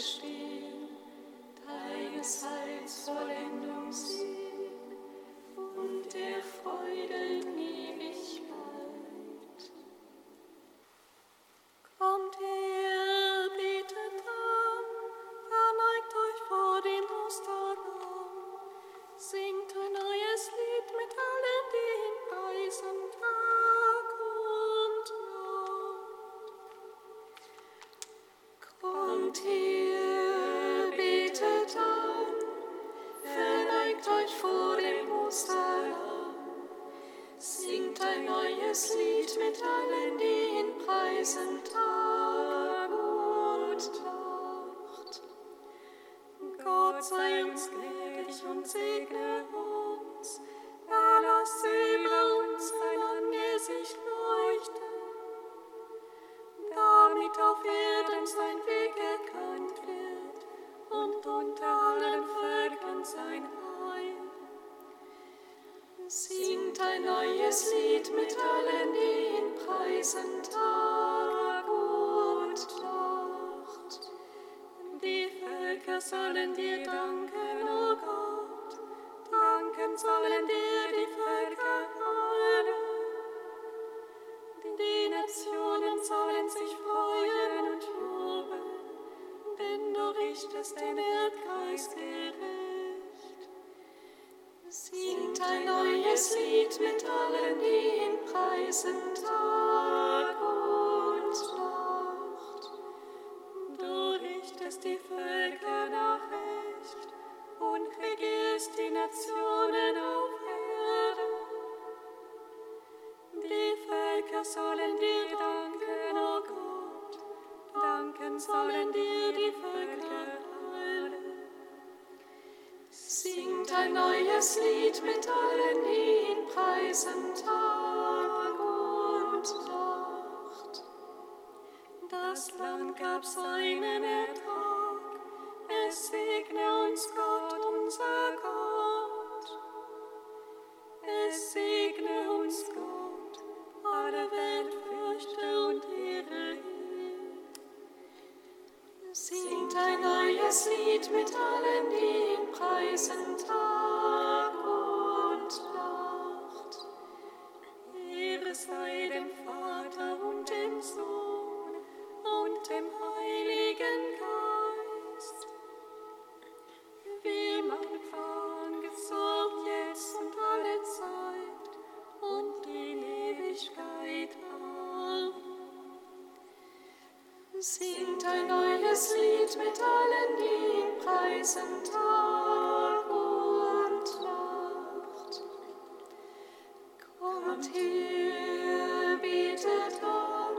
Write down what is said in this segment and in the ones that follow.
Krishna. vor dem Osterlamm. Singt ein neues Lied mit allen, die ihn preisen Tag und Nacht. Gott sei uns gnädig und segne Mit allen den Preisen Tag und Tod. Die Völker sollen dir danken, o oh Gott, danken sollen dir. Lied mit allen, die ihn preisen, Tag. Gottes Lied mit allen ihn preisen Tag und Nacht. Das Land gab seinen Ertrag, es segne uns Gott, unser Gott. Es segne uns Gott, alle Welt fürchte und ehre ihn. Singt ein neues Lied mit allen, die heißen Tag. Singt ein neues Lied mit allen, die ihn preisen Tag und Nacht. Kommt her, betet an,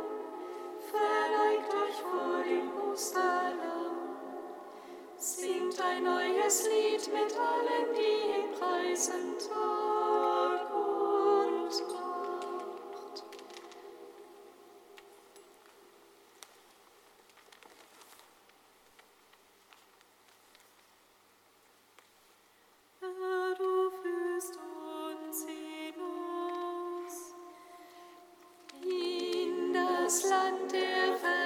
verneigt euch vor dem Osterlamm. Singt ein neues Lied mit allen, die ihn preisen Tag and different.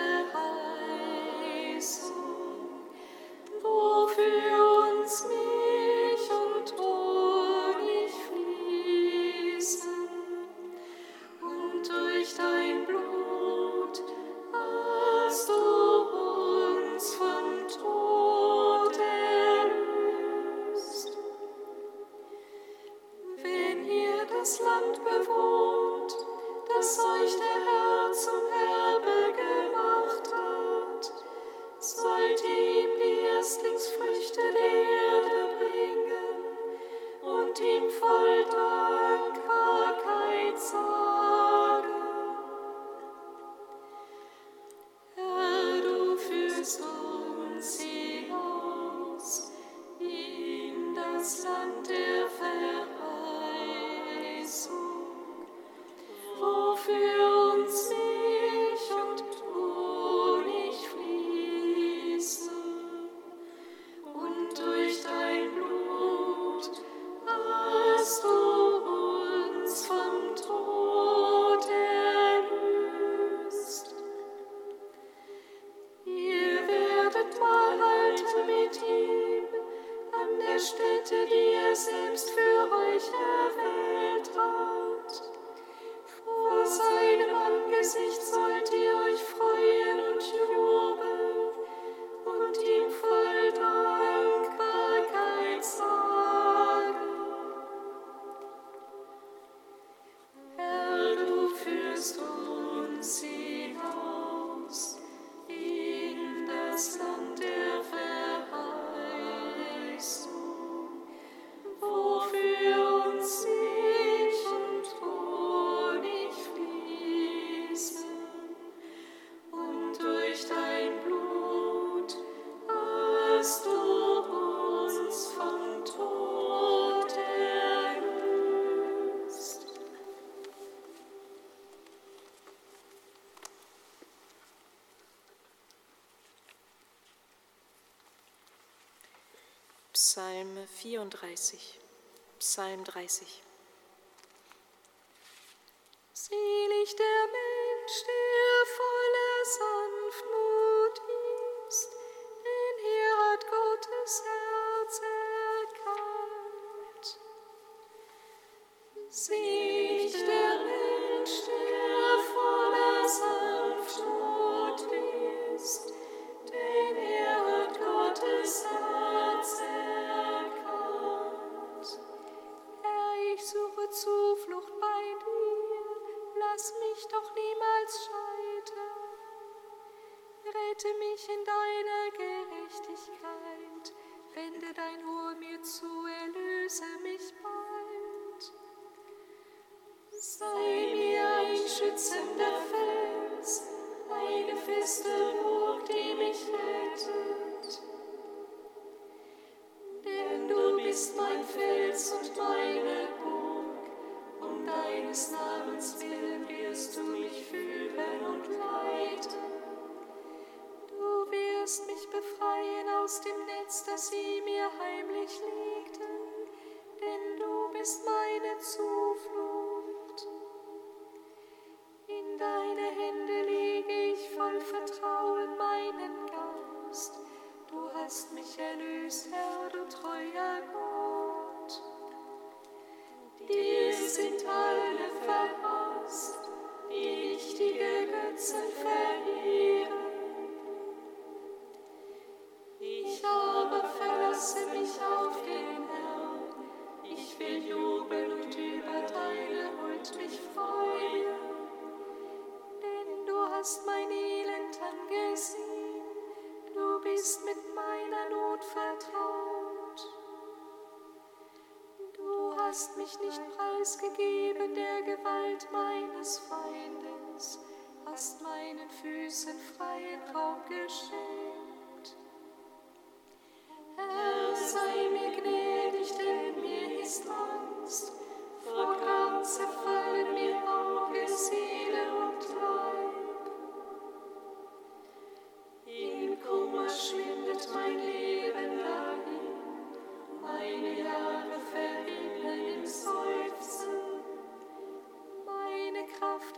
34, Psalm 30.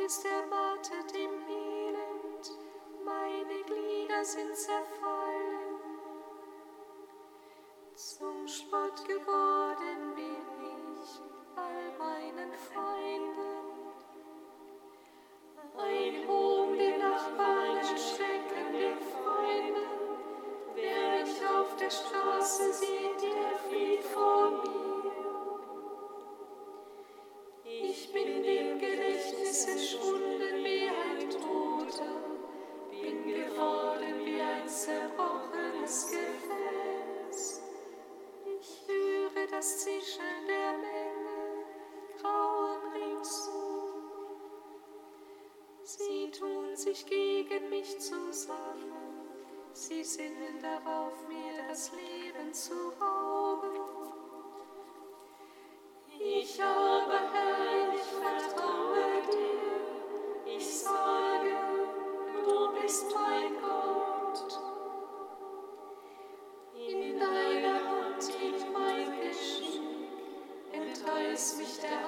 ist erwartet im Elend, meine Glieder sind zerfallen. mich der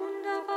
wunderbar.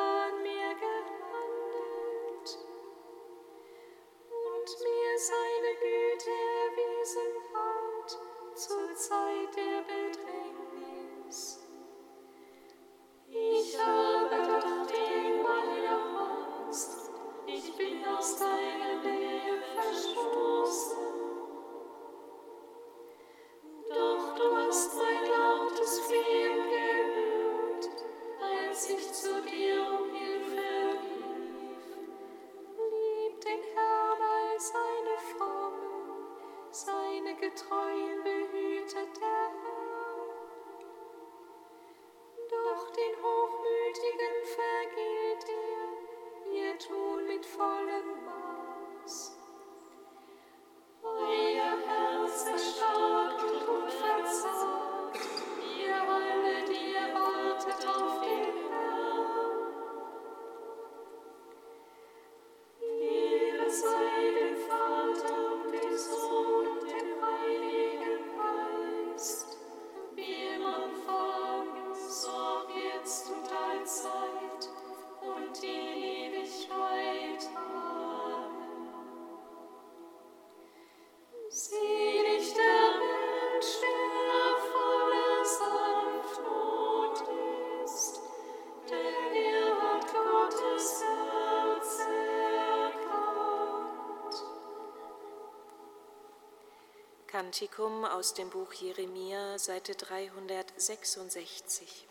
Kantikum aus dem Buch Jeremia, Seite 366.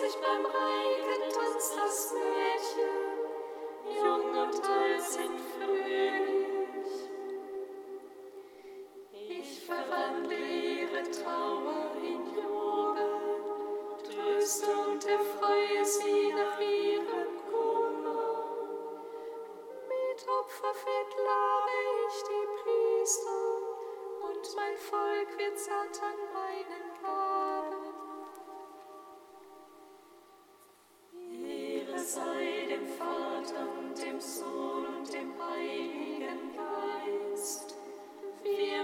sich beim Regen tanzt das Meer.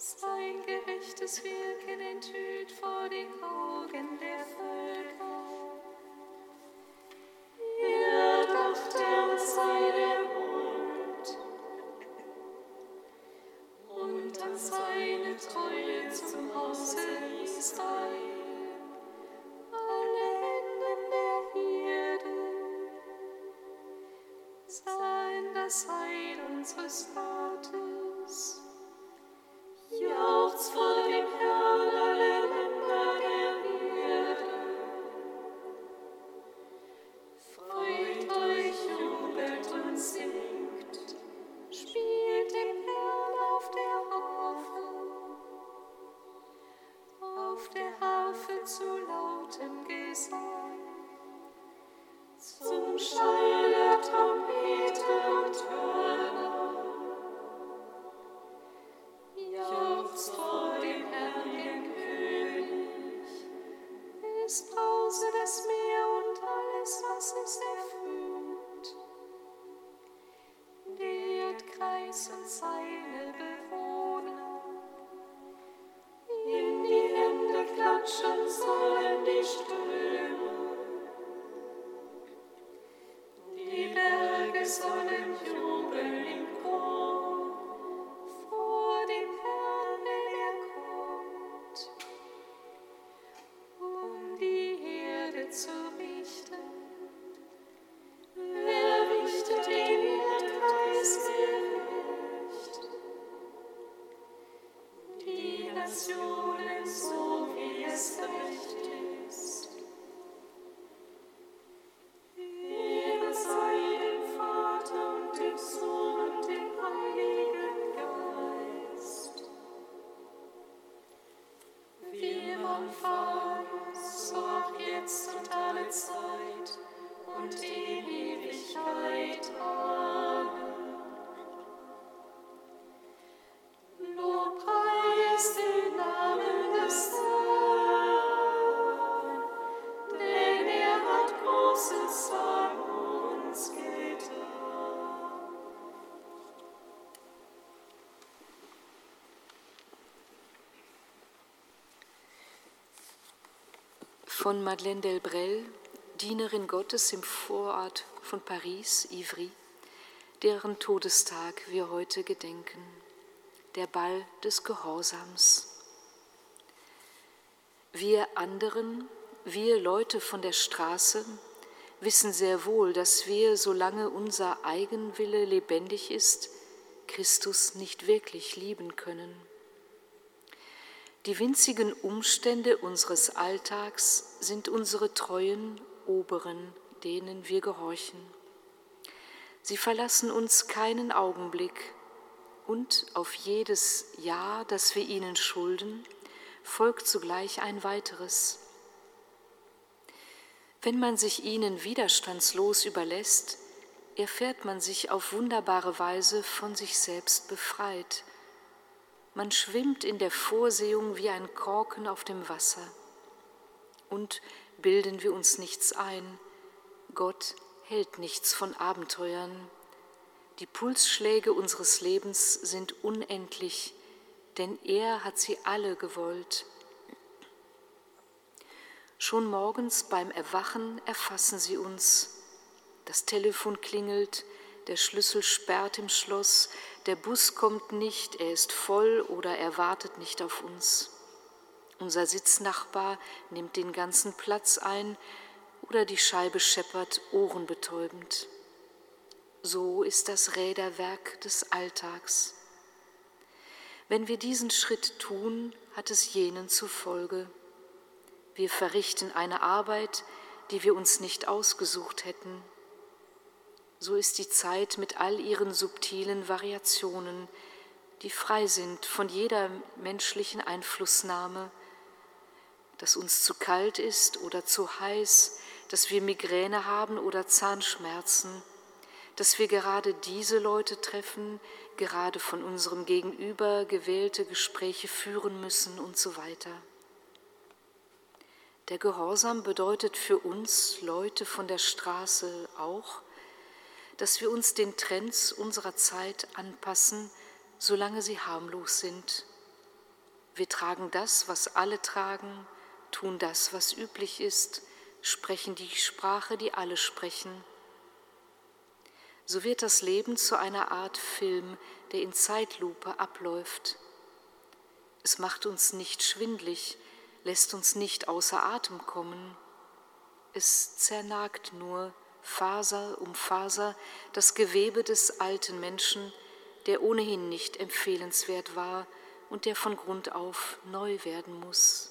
Sein gerechtes Wirken enthüllt vor den Augen der Völker. Nationen so wie von Madeleine Delbrel, Dienerin Gottes im Vorort von Paris, Ivry, deren Todestag wir heute gedenken, der Ball des Gehorsams. Wir anderen, wir Leute von der Straße, wissen sehr wohl, dass wir, solange unser Eigenwille lebendig ist, Christus nicht wirklich lieben können. Die winzigen Umstände unseres Alltags sind unsere treuen Oberen, denen wir gehorchen. Sie verlassen uns keinen Augenblick und auf jedes Ja, das wir ihnen schulden, folgt zugleich ein weiteres. Wenn man sich ihnen widerstandslos überlässt, erfährt man sich auf wunderbare Weise von sich selbst befreit – man schwimmt in der Vorsehung wie ein Korken auf dem Wasser. Und bilden wir uns nichts ein, Gott hält nichts von Abenteuern. Die Pulsschläge unseres Lebens sind unendlich, denn er hat sie alle gewollt. Schon morgens beim Erwachen erfassen sie uns. Das Telefon klingelt, der Schlüssel sperrt im Schloss, der Bus kommt nicht, er ist voll oder er wartet nicht auf uns. Unser Sitznachbar nimmt den ganzen Platz ein oder die Scheibe scheppert ohrenbetäubend. So ist das Räderwerk des Alltags. Wenn wir diesen Schritt tun, hat es jenen zur Folge. Wir verrichten eine Arbeit, die wir uns nicht ausgesucht hätten so ist die Zeit mit all ihren subtilen Variationen, die frei sind von jeder menschlichen Einflussnahme, dass uns zu kalt ist oder zu heiß, dass wir Migräne haben oder Zahnschmerzen, dass wir gerade diese Leute treffen, gerade von unserem Gegenüber gewählte Gespräche führen müssen und so weiter. Der Gehorsam bedeutet für uns Leute von der Straße auch, dass wir uns den Trends unserer Zeit anpassen, solange sie harmlos sind. Wir tragen das, was alle tragen, tun das, was üblich ist, sprechen die Sprache, die alle sprechen. So wird das Leben zu einer Art Film, der in Zeitlupe abläuft. Es macht uns nicht schwindlig, lässt uns nicht außer Atem kommen. Es zernagt nur, Faser um Faser das Gewebe des alten Menschen, der ohnehin nicht empfehlenswert war und der von Grund auf neu werden muss.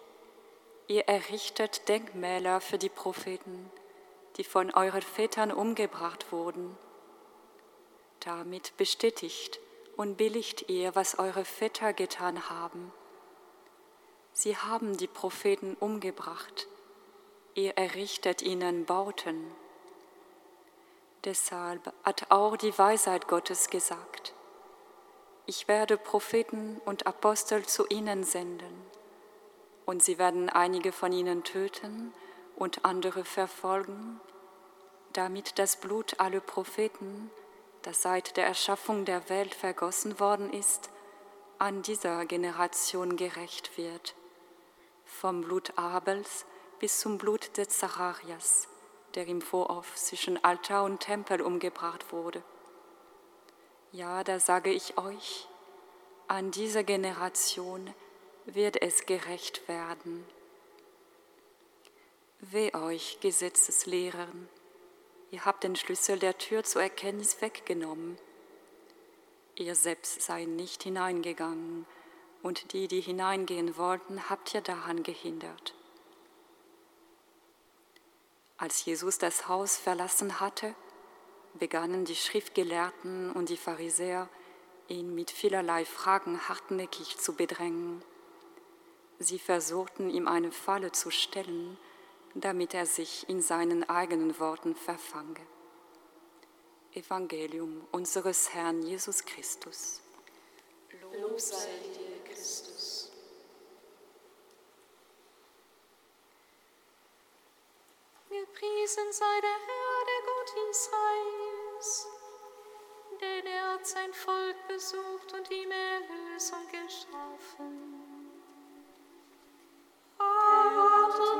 ihr errichtet Denkmäler für die Propheten, die von euren Vätern umgebracht wurden. Damit bestätigt und billigt ihr, was eure Väter getan haben. Sie haben die Propheten umgebracht, ihr errichtet ihnen Bauten. Deshalb hat auch die Weisheit Gottes gesagt, ich werde Propheten und Apostel zu ihnen senden, und sie werden einige von ihnen töten und andere verfolgen, damit das Blut aller Propheten, das seit der Erschaffung der Welt vergossen worden ist, an dieser Generation gerecht wird, vom Blut Abels bis zum Blut des Zacharias, der im Vorhof zwischen Altar und Tempel umgebracht wurde. Ja, da sage ich euch, an dieser Generation wird es gerecht werden. Weh euch, Gesetzeslehrern, ihr habt den Schlüssel der Tür zur Erkenntnis weggenommen. Ihr selbst seid nicht hineingegangen, und die, die hineingehen wollten, habt ihr daran gehindert. Als Jesus das Haus verlassen hatte, begannen die Schriftgelehrten und die Pharisäer, ihn mit vielerlei Fragen hartnäckig zu bedrängen. Sie versuchten ihm eine Falle zu stellen, damit er sich in seinen eigenen Worten verfange. Evangelium unseres Herrn Jesus Christus. Lob sei dir, Christus. Gepriesen sei der Herr, der Gott Israels, denn er hat sein Volk besucht und ihm Erlösung geschaffen.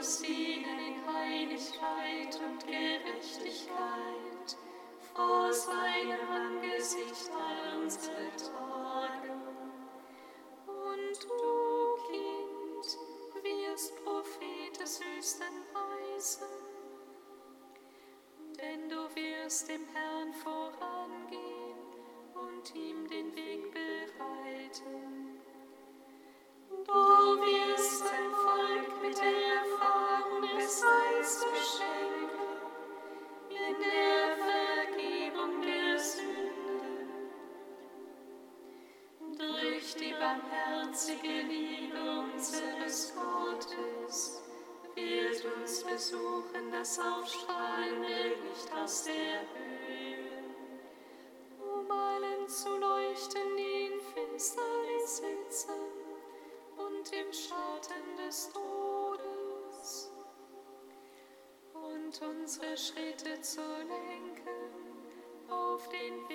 furchtlos dienen in Heiligkeit und Gerechtigkeit vor seinem Angesicht all unsere Tage. Unsere Schritte zu lenken auf den Weg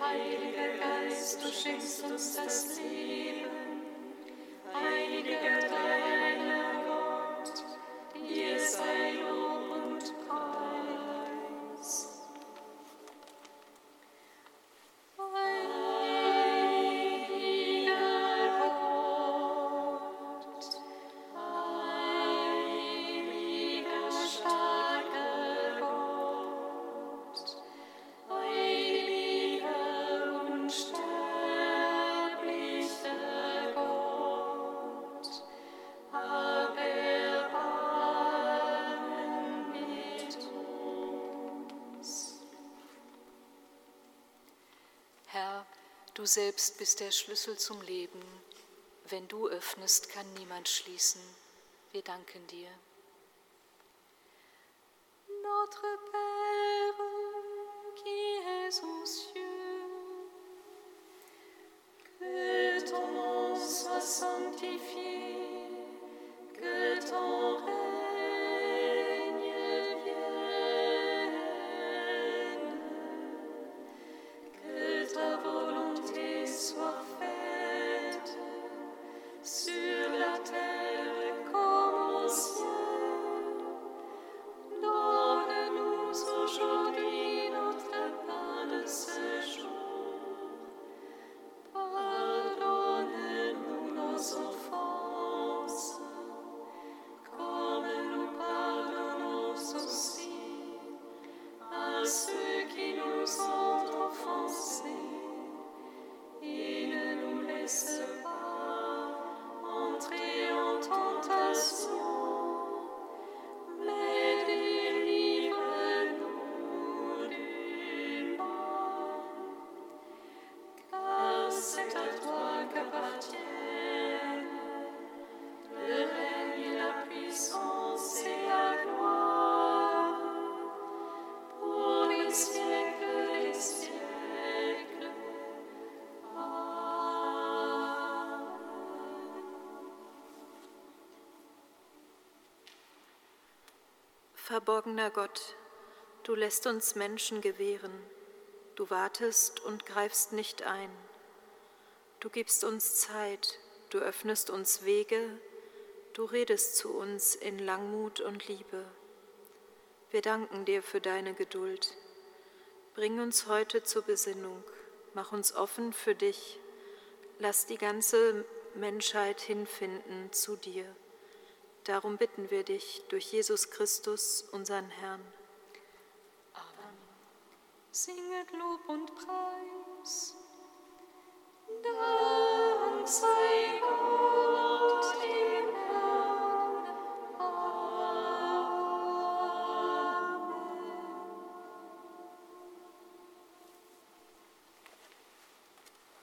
Heiliger Geist, du schenkst uns das Leben. Heiliger Du selbst bist der Schlüssel zum Leben. Wenn du öffnest, kann niemand schließen. Wir danken dir. Verborgener Gott, du lässt uns Menschen gewähren, du wartest und greifst nicht ein. Du gibst uns Zeit, du öffnest uns Wege, du redest zu uns in Langmut und Liebe. Wir danken dir für deine Geduld. Bring uns heute zur Besinnung, mach uns offen für dich, lass die ganze Menschheit hinfinden zu dir. Darum bitten wir dich durch Jesus Christus, unseren Herrn. Singet Lob und Preis. Dank sei Gott.